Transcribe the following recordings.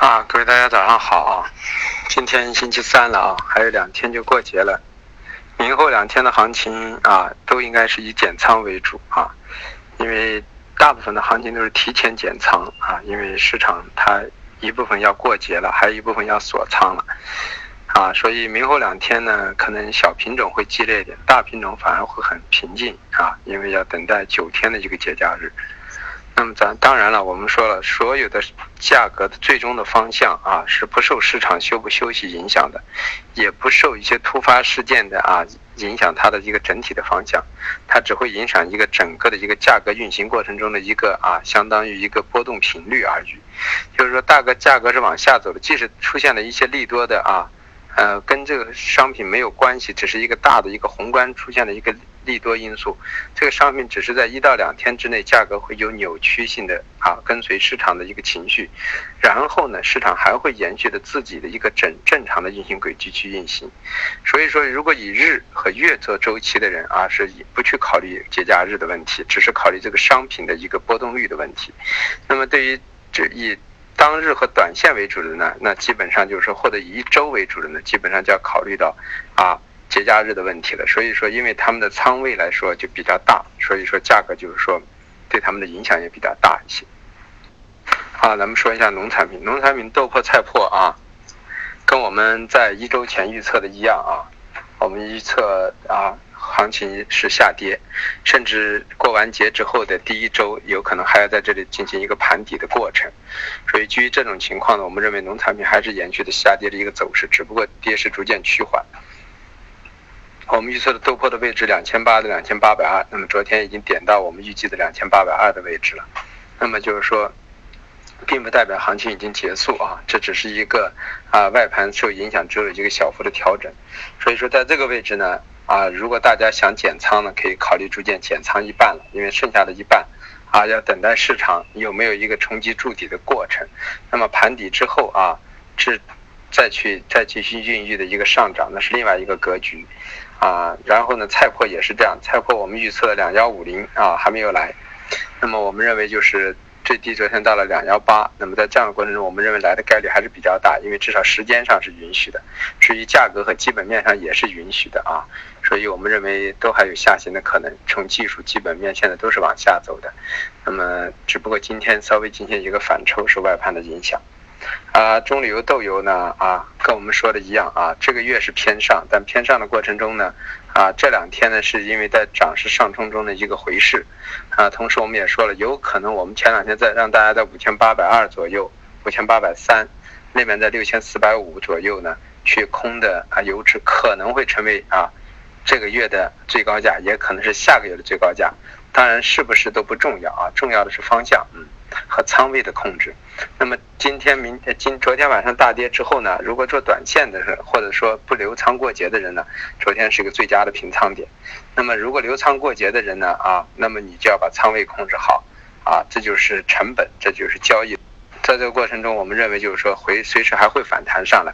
啊，各位大家早上好啊！今天星期三了啊，还有两天就过节了。明后两天的行情啊，都应该是以减仓为主啊，因为大部分的行情都是提前减仓啊，因为市场它一部分要过节了，还有一部分要锁仓了啊，所以明后两天呢，可能小品种会激烈一点，大品种反而会很平静啊，因为要等待九天的一个节假日。那么咱当然了，我们说了，所有的价格的最终的方向啊，是不受市场休不休息影响的，也不受一些突发事件的啊影响它的一个整体的方向，它只会影响一个整个的一个价格运行过程中的一个啊，相当于一个波动频率而已。就是说，大概价格是往下走的，即使出现了一些利多的啊，呃，跟这个商品没有关系，只是一个大的一个宏观出现了一个。利多因素，这个商品只是在一到两天之内，价格会有扭曲性的啊，跟随市场的一个情绪，然后呢，市场还会延续着自己的一个正正常的运行轨迹去运行。所以说，如果以日和月做周期的人啊，是以不去考虑节假日的问题，只是考虑这个商品的一个波动率的问题。那么对于这以当日和短线为主的呢，那基本上就是说，或者以一周为主的呢，基本上就要考虑到啊。节假日的问题了，所以说，因为他们的仓位来说就比较大，所以说价格就是说对他们的影响也比较大一些。好，咱们说一下农产品，农产品豆粕、菜粕啊，跟我们在一周前预测的一样啊，我们预测啊行情是下跌，甚至过完节之后的第一周有可能还要在这里进行一个盘底的过程，所以基于这种情况呢，我们认为农产品还是延续的下跌的一个走势，只不过跌势逐渐趋缓。我们预测的豆粕的位置两千八的两千八百二，那么昨天已经点到我们预计的两千八百二的位置了。那么就是说，并不代表行情已经结束啊，这只是一个啊外盘受影响之后一个小幅的调整。所以说，在这个位置呢，啊，如果大家想减仓呢，可以考虑逐渐减仓一半了，因为剩下的一半啊要等待市场有没有一个冲击筑底的过程。那么盘底之后啊，是再去再继续孕育的一个上涨，那是另外一个格局。啊，然后呢，菜粕也是这样，菜粕我们预测两幺五零啊还没有来，那么我们认为就是最低昨天到了两幺八，那么在这样的过程中，我们认为来的概率还是比较大，因为至少时间上是允许的，至于价格和基本面上也是允许的啊，所以我们认为都还有下行的可能，从技术基本面现在都是往下走的，那么只不过今天稍微进行一个反抽，受外盘的影响。啊，中旅游豆油呢？啊，跟我们说的一样啊，这个月是偏上，但偏上的过程中呢，啊，这两天呢是因为在涨势上冲中的一个回势，啊，同时我们也说了，有可能我们前两天在让大家在五千八百二左右，五千八百三，那边在六千四百五左右呢，去空的啊，油脂可能会成为啊这个月的最高价，也可能是下个月的最高价，当然是不是都不重要啊，重要的是方向，嗯。和仓位的控制。那么今天、明天、今昨天晚上大跌之后呢？如果做短线的人，或者说不留仓过节的人呢，昨天是一个最佳的平仓点。那么如果留仓过节的人呢？啊，那么你就要把仓位控制好啊，这就是成本，这就是交易。在这个过程中，我们认为就是说，回随时还会反弹上来。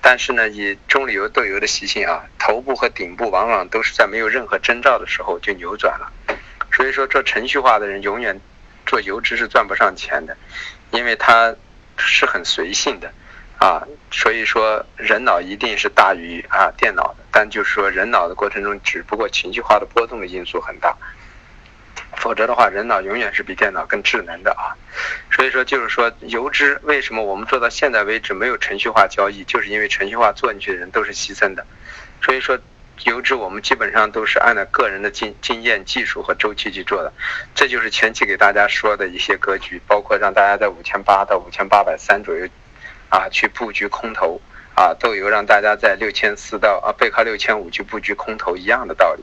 但是呢，以中旅游豆油的习性啊，头部和顶部往往都是在没有任何征兆的时候就扭转了。所以说，做程序化的人永远。做油脂是赚不上钱的，因为它是很随性的，啊，所以说人脑一定是大于啊电脑的，但就是说人脑的过程中，只不过情绪化的波动的因素很大，否则的话，人脑永远是比电脑更智能的啊，所以说就是说油脂为什么我们做到现在为止没有程序化交易，就是因为程序化做进去的人都是牺牲的，所以说。油脂我们基本上都是按照个人的经经验、技术和周期去做的，这就是前期给大家说的一些格局，包括让大家在五千八到五千八百三左右，啊，去布局空头，啊，豆油让大家在六千四到啊背靠六千五去布局空头一样的道理，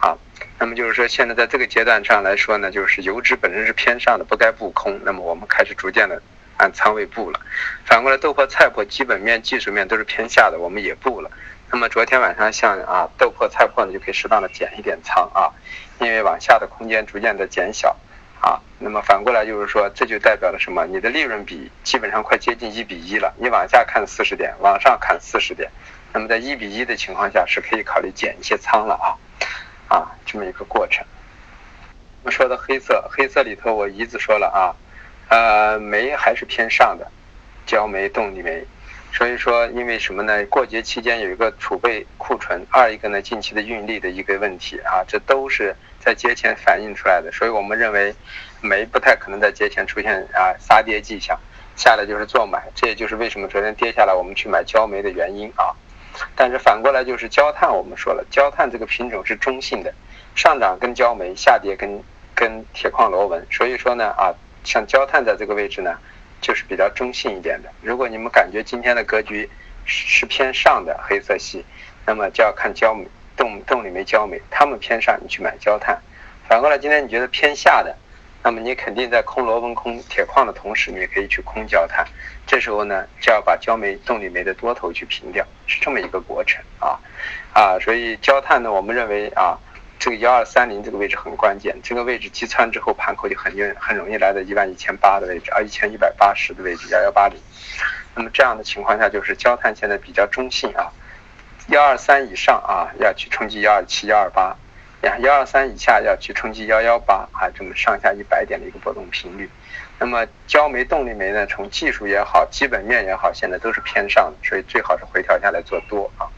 啊，那么就是说现在在这个阶段上来说呢，就是油脂本身是偏上的，不该布空，那么我们开始逐渐的按仓位布了，反过来豆粕、菜粕基本面、技术面都是偏下的，我们也布了。那么昨天晚上像啊豆粕、菜粕呢，就可以适当的减一点仓啊，因为往下的空间逐渐的减小啊。那么反过来就是说，这就代表了什么？你的利润比基本上快接近一比一了。你往下看四十点，往上看四十点，那么在一比一的情况下，是可以考虑减一些仓了啊啊，这么一个过程。我们说的黑色，黑色里头我一直说了啊，呃，煤还是偏上的焦煤、动力煤。所以说，因为什么呢？过节期间有一个储备库存，二一个呢，近期的运力的一个问题啊，这都是在节前反映出来的。所以我们认为，煤不太可能在节前出现啊杀跌迹象，下来就是做买，这也就是为什么昨天跌下来我们去买焦煤的原因啊。但是反过来就是焦炭，我们说了，焦炭这个品种是中性的，上涨跟焦煤，下跌跟跟铁矿螺纹。所以说呢啊，像焦炭在这个位置呢。就是比较中性一点的。如果你们感觉今天的格局是偏上的黑色系，那么就要看焦煤、动动力煤、焦煤，它们偏上，你去买焦炭。反过来，今天你觉得偏下的，那么你肯定在空螺纹、空铁矿的同时，你也可以去空焦炭。这时候呢，就要把焦煤、动力煤的多头去平掉，是这么一个过程啊啊。所以焦炭呢，我们认为啊。这个幺二三零这个位置很关键，这个位置击穿之后，盘口就很容很容易来到一万一千八的位置，啊一千一百八十的位置幺幺八零。那么这样的情况下，就是焦炭现在比较中性啊，幺二三以上啊要去冲击幺二七幺二八，呀幺二三以下要去冲击幺幺八啊，这么上下一百点的一个波动频率。那么焦煤动力煤呢，从技术也好，基本面也好，现在都是偏上的，所以最好是回调下来做多啊。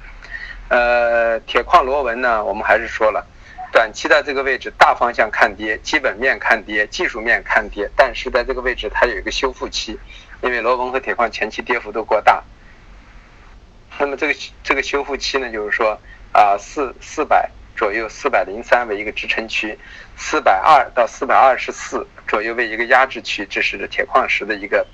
呃，铁矿螺纹呢，我们还是说了。短期在这个位置，大方向看跌，基本面看跌，技术面看跌，但是在这个位置它有一个修复期，因为螺纹和铁矿前期跌幅都过大。那么这个这个修复期呢，就是说啊四四百左右，四百零三为一个支撑区，四百二到四百二十四左右为一个压制区，这是铁矿石的一个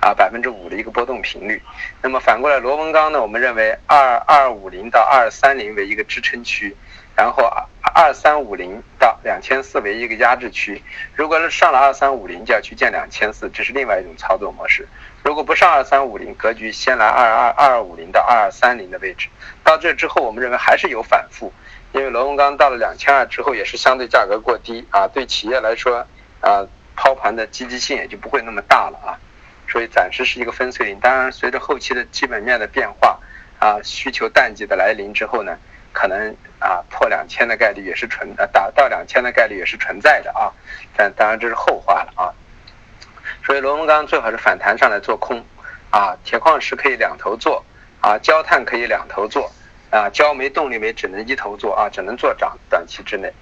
啊百分之五的一个波动频率。那么反过来螺纹钢呢，我们认为二二五零到二三零为一个支撑区。然后二二三五零到两千四为一个压制区，如果是上了二三五零，就要去见两千四，这是另外一种操作模式。如果不上二三五零，格局先来二二二二五零到二二三零的位置，到这之后，我们认为还是有反复，因为螺纹钢到了两千二之后，也是相对价格过低啊，对企业来说啊，抛盘的积极性也就不会那么大了啊，所以暂时是一个分水岭。当然，随着后期的基本面的变化啊，需求淡季的来临之后呢。可能啊破两千的概率也是存呃达到两千的概率也是存在的啊，但当然这是后话了啊。所以螺纹钢最好是反弹上来做空啊，铁矿石可以两头做啊，焦炭可以两头做啊，焦煤动力煤只能一头做啊，只能做涨，短期之内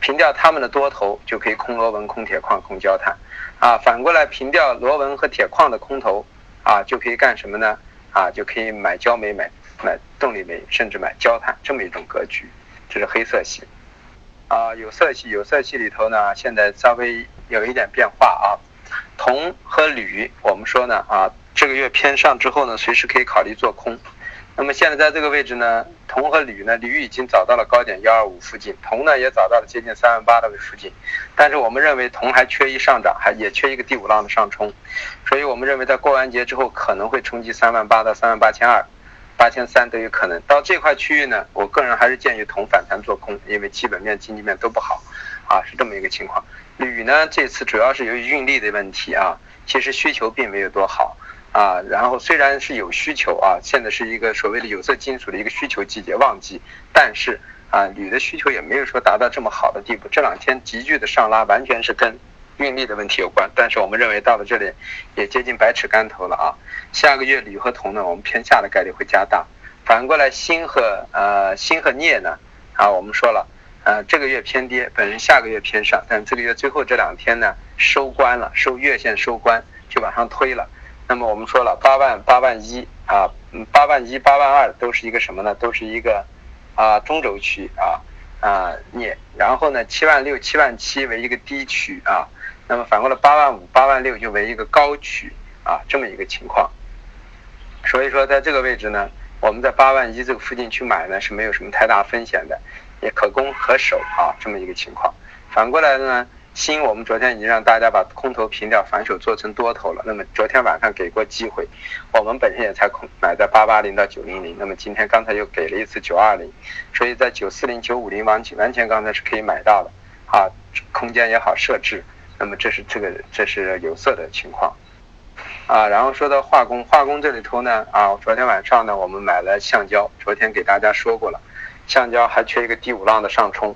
平掉他们的多头就可以空螺纹、空铁矿、空焦炭啊，反过来平掉螺纹和铁矿的空头啊，就可以干什么呢？啊，就可以买焦煤买。买动力煤，甚至买焦炭这么一种格局，这是黑色系。啊，有色系，有色系里头呢，现在稍微有一点变化啊。铜和铝，我们说呢啊，这个月偏上之后呢，随时可以考虑做空。那么现在在这个位置呢，铜和铝呢，铝已经找到了高点幺二五附近，铜呢也找到了接近三万八的位附近。但是我们认为铜还缺一上涨，还也缺一个第五浪的上冲，所以我们认为在过完节之后可能会冲击三万八到三万八千二。八千三都有可能到这块区域呢，我个人还是建议铜反弹做空，因为基本面、经济面都不好，啊，是这么一个情况。铝呢，这次主要是由于运力的问题啊，其实需求并没有多好啊。然后虽然是有需求啊，现在是一个所谓的有色金属的一个需求季节旺季，但是啊，铝的需求也没有说达到这么好的地步。这两天急剧的上拉，完全是跟。运力的问题有关，但是我们认为到了这里也接近百尺竿头了啊。下个月铝和铜呢，我们偏下的概率会加大。反过来锌和呃锌和镍呢，啊我们说了，呃这个月偏跌，本人下个月偏上，但这个月最后这两天呢收官了，收月线收官就往上推了。那么我们说了八万八万一啊，八万一八万二都是一个什么呢？都是一个啊中轴区啊啊镍，然后呢七万六七万七为一个低区啊。那么反过来，八万五、八万六就为一个高区啊，这么一个情况。所以说，在这个位置呢，我们在八万一这个附近去买呢，是没有什么太大风险的，也可攻可守啊，这么一个情况。反过来呢，新我们昨天已经让大家把空头平掉，反手做成多头了。那么昨天晚上给过机会，我们本身也才空买在八八零到九零零，那么今天刚才又给了一次九二零，所以在九四零、九五零完完全刚才是可以买到的啊，空间也好设置。那么这是这个这是有色的情况，啊，然后说到化工，化工这里头呢，啊，昨天晚上呢，我们买了橡胶，昨天给大家说过了，橡胶还缺一个第五浪的上冲，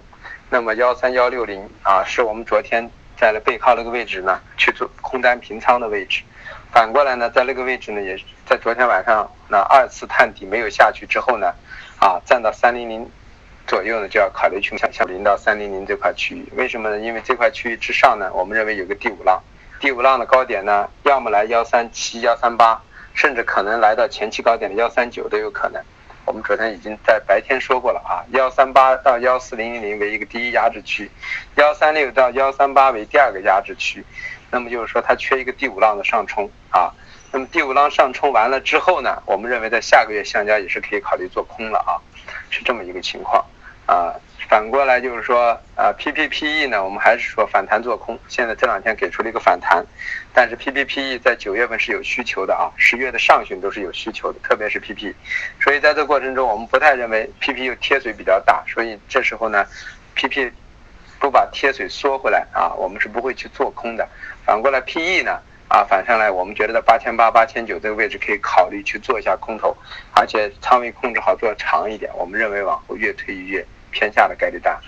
那么幺三幺六零啊，是我们昨天在了背靠那个位置呢去做空单平仓的位置。反过来呢，在那个位置呢，也在昨天晚上那二次探底没有下去之后呢，啊，站到三零零左右呢，就要考虑去向向零到三零零这块区域。为什么呢？因为这块区域之上呢，我们认为有个第五浪，第五浪的高点呢，要么来幺三七、幺三八，甚至可能来到前期高点的幺三九都有可能。我们昨天已经在白天说过了啊，幺三八到幺四零零零为一个第一压制区，幺三六到幺三八为第二个压制区。那么就是说，它缺一个第五浪的上冲啊。那么第五浪上冲完了之后呢，我们认为在下个月橡胶也是可以考虑做空了啊，是这么一个情况啊。反过来就是说，呃，PPPE 呢，我们还是说反弹做空。现在这两天给出了一个反弹，但是 PPPE 在九月份是有需求的啊，十月的上旬都是有需求的，特别是 PP。所以在这过程中，我们不太认为 PP 又贴水比较大，所以这时候呢，PP。不把贴水缩回来啊，我们是不会去做空的。反过来 PE 呢啊，反上来我们觉得在八千八、八千九这个位置可以考虑去做一下空头，而且仓位控制好，做长一点。我们认为往后越推越偏下的概率大。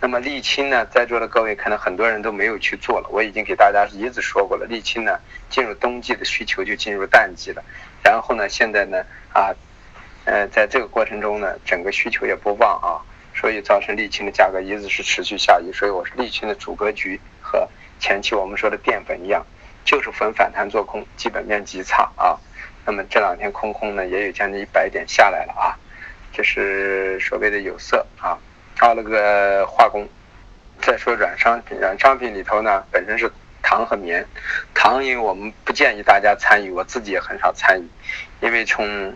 那么沥青呢，在座的各位可能很多人都没有去做了，我已经给大家一直说过了。沥青呢，进入冬季的需求就进入淡季了，然后呢，现在呢啊，呃，在这个过程中呢，整个需求也不旺啊。所以造成沥青的价格一直是持续下移，所以我是沥青的主格局和前期我们说的淀粉一样，就是逢反弹做空，基本面极差啊。那么这两天空空呢也有将近一百点下来了啊，这是所谓的有色啊，到了个化工。再说软商品，软商品里头呢本身是糖和棉，糖因为我们不建议大家参与，我自己也很少参与，因为从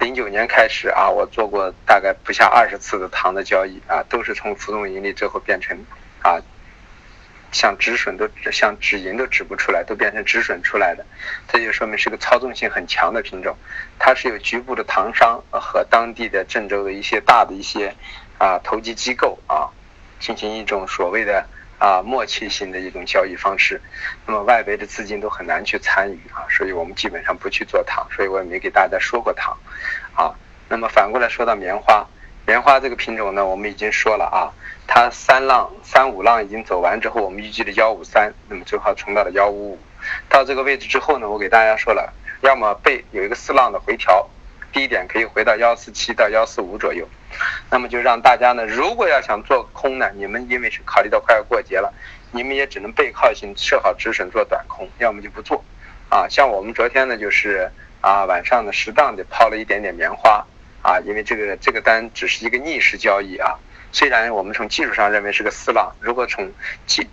零九年开始啊，我做过大概不下二十次的糖的交易啊，都是从浮动盈利最后变成啊，像止损都像止盈都止不出来，都变成止损出来的，这就说明是个操纵性很强的品种。它是有局部的糖商和当地的郑州的一些大的一些啊投机机构啊，进行一种所谓的。啊，默契性的一种交易方式，那么外围的资金都很难去参与啊，所以我们基本上不去做糖，所以我也没给大家说过糖，啊，那么反过来说到棉花，棉花这个品种呢，我们已经说了啊，它三浪三五浪已经走完之后，我们预计的幺五三，那么最后冲到了幺五五，到这个位置之后呢，我给大家说了，要么被有一个四浪的回调。低点可以回到幺四七到幺四五左右，那么就让大家呢，如果要想做空呢，你们因为是考虑到快要过节了，你们也只能背靠性设好止损做短空，要么就不做。啊，像我们昨天呢，就是啊晚上呢适当的抛了一点点棉花，啊，因为这个这个单只是一个逆势交易啊，虽然我们从技术上认为是个四浪，如果从技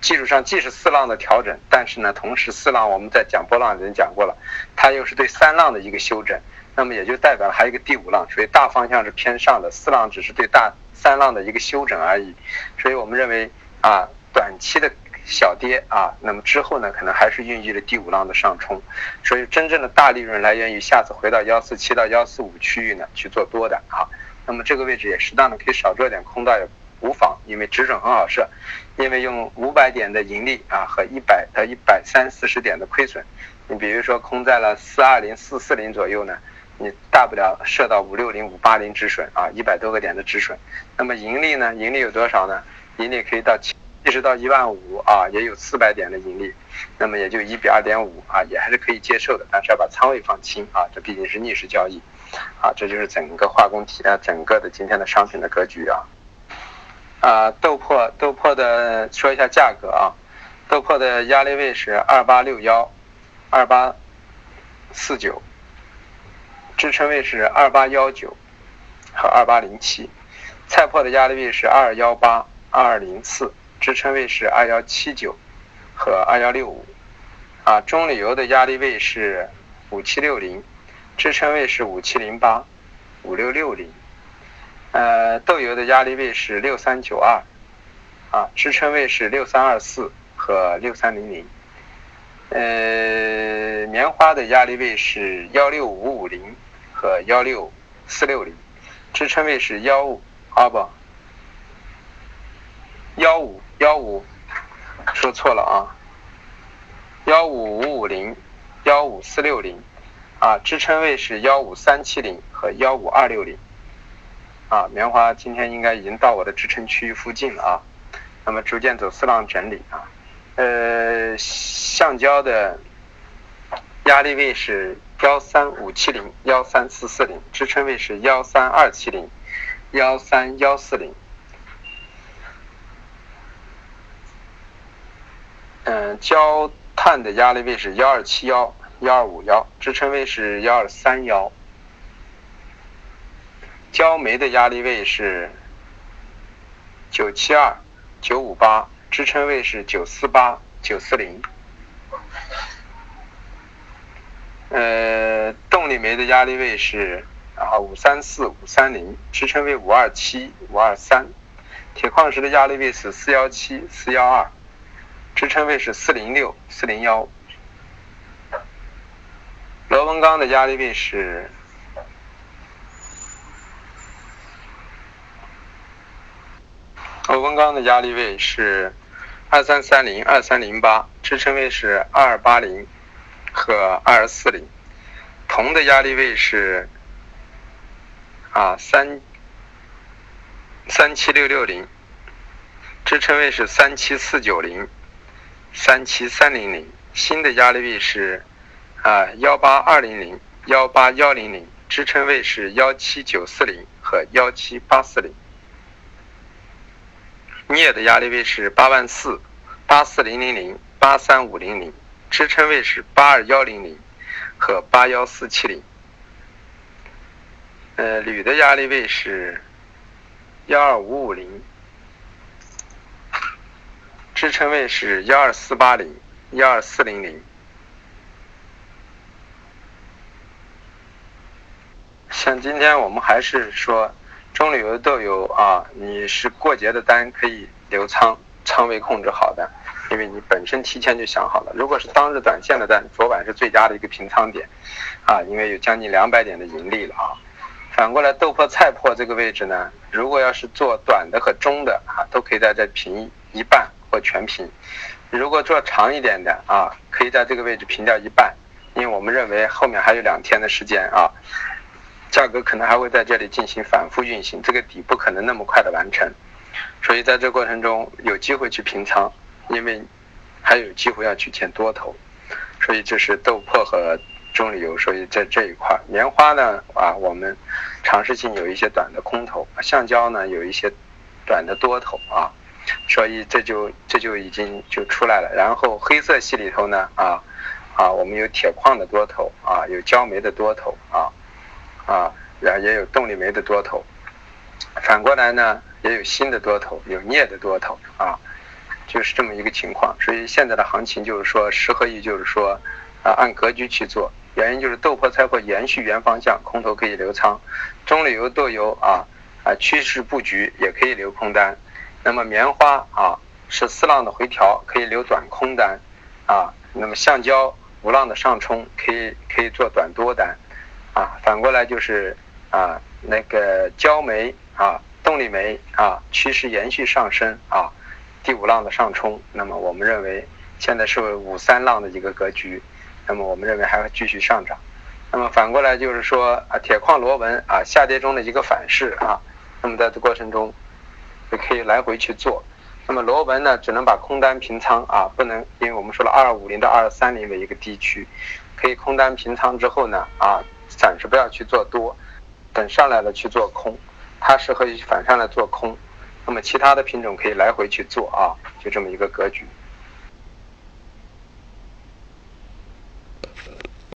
技术上既是四浪的调整，但是呢，同时四浪我们在讲波浪已经讲过了，它又是对三浪的一个修整。那么也就代表了还有一个第五浪，所以大方向是偏上的，四浪只是对大三浪的一个修整而已。所以我们认为啊，短期的小跌啊，那么之后呢，可能还是孕育了第五浪的上冲。所以真正的大利润来源于下次回到幺四七到幺四五区域呢去做多的啊。那么这个位置也适当的可以少做点空倒也无妨，因为止损很好设，因为用五百点的盈利啊和一百到一百三四十点的亏损，你比如说空在了四二零四四零左右呢。你大不了设到五六零五八零止损啊，一百多个点的止损。那么盈利呢？盈利有多少呢？盈利可以到七，一直到一万五啊，也有四百点的盈利。那么也就一比二点五啊，也还是可以接受的。但是要把仓位放轻啊，这毕竟是逆势交易啊。这就是整个化工体啊，整个的今天的商品的格局啊。啊，豆粕豆粕的说一下价格啊，豆粕的压力位是二八六幺，二八四九。支撑位是二八幺九和二八零七，菜粕的压力位是二幺八二零四，支撑位是二幺七九和二幺六五，啊，中铝油的压力位是五七六零，支撑位是五七零八五六六零，呃，豆油的压力位是六三九二，啊，支撑位是六三二四和六三零零，呃，棉花的压力位是幺六五五零。和幺六四六零，支撑位是幺五啊不，幺五幺五，说错了啊，幺五五五零，幺五四六零，啊，支撑位是幺五三七零和幺五二六零，啊，棉花今天应该已经到我的支撑区域附近了啊，那么逐渐走四浪整理啊，呃，橡胶的压力位是幺三五七零、幺三四四零，支撑位是幺三二七零、幺三幺四零。嗯，焦炭的压力位是幺二七幺、幺二五幺，支撑位是幺二三幺。焦煤的压力位是九七二、九五八，支撑位是九四八、九四零。呃，动力煤的压力位是啊五三四、五三零，支撑位五二七、五二三。铁矿石的压力位是四幺七、四幺二。支撑位是四零六、四零幺。螺纹钢的压力位是螺纹钢的压力位是二三三零、二三零八，支撑位是二二八零和二四零。铜的压力位是啊三三七六六零，支撑位是三七四九零。三七三零零，锌的压力位是啊幺八二零零、幺八幺零零，支撑位是幺七九四零和幺七八四零。镍的压力位是八万四、八四零零零、八三五零零，支撑位是八二幺零零和八幺四七零。呃，铝的压力位是幺二五五零。支撑位是幺二四八零、幺二四零零。像今天我们还是说中铝油豆油啊，你是过节的单可以留仓，仓位控制好的，因为你本身提前就想好了。如果是当日短线的单，昨晚是最佳的一个平仓点，啊，因为有将近两百点的盈利了啊。反过来豆粕菜粕这个位置呢，如果要是做短的和中的啊，都可以在这平一半。或全平，如果做长一点的啊，可以在这个位置平掉一半，因为我们认为后面还有两天的时间啊，价格可能还会在这里进行反复运行，这个底不可能那么快的完成，所以在这过程中有机会去平仓，因为还有机会要去建多头，所以这是豆粕和棕榈油，所以在这一块，棉花呢啊，我们尝试性有一些短的空头，橡胶呢有一些短的多头啊。所以这就这就已经就出来了。然后黑色系里头呢，啊啊，我们有铁矿的多头啊，有焦煤的多头啊啊，然后也有动力煤的多头。反过来呢，也有新的多头，有镍的多头啊，就是这么一个情况。所以现在的行情就是说，适合于就是说啊，按格局去做。原因就是豆粕菜粕延续原方向，空头可以留仓；中榈油豆油啊啊，趋势布局也可以留空单。那么棉花啊是四浪的回调，可以留短空单，啊，那么橡胶五浪的上冲，可以可以做短多单，啊，反过来就是啊那个焦煤啊动力煤啊趋势延续上升啊，第五浪的上冲，那么我们认为现在是五三浪的一个格局，那么我们认为还会继续上涨，那么反过来就是说啊铁矿螺纹啊下跌中的一个反噬啊，那么在这过程中。也可以来回去做，那么螺纹呢，只能把空单平仓啊，不能，因为我们说了二二五零到二二三零为一个低区，可以空单平仓之后呢，啊，暂时不要去做多，等上来了去做空，它适合于反上来做空，那么其他的品种可以来回去做啊，就这么一个格局。